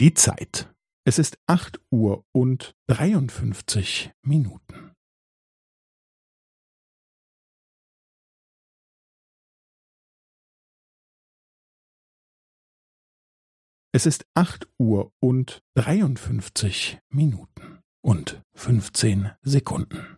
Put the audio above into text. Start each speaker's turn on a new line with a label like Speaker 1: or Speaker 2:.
Speaker 1: Die Zeit. Es ist acht Uhr und dreiundfünfzig Minuten. Es ist acht Uhr und dreiundfünfzig Minuten und fünfzehn Sekunden.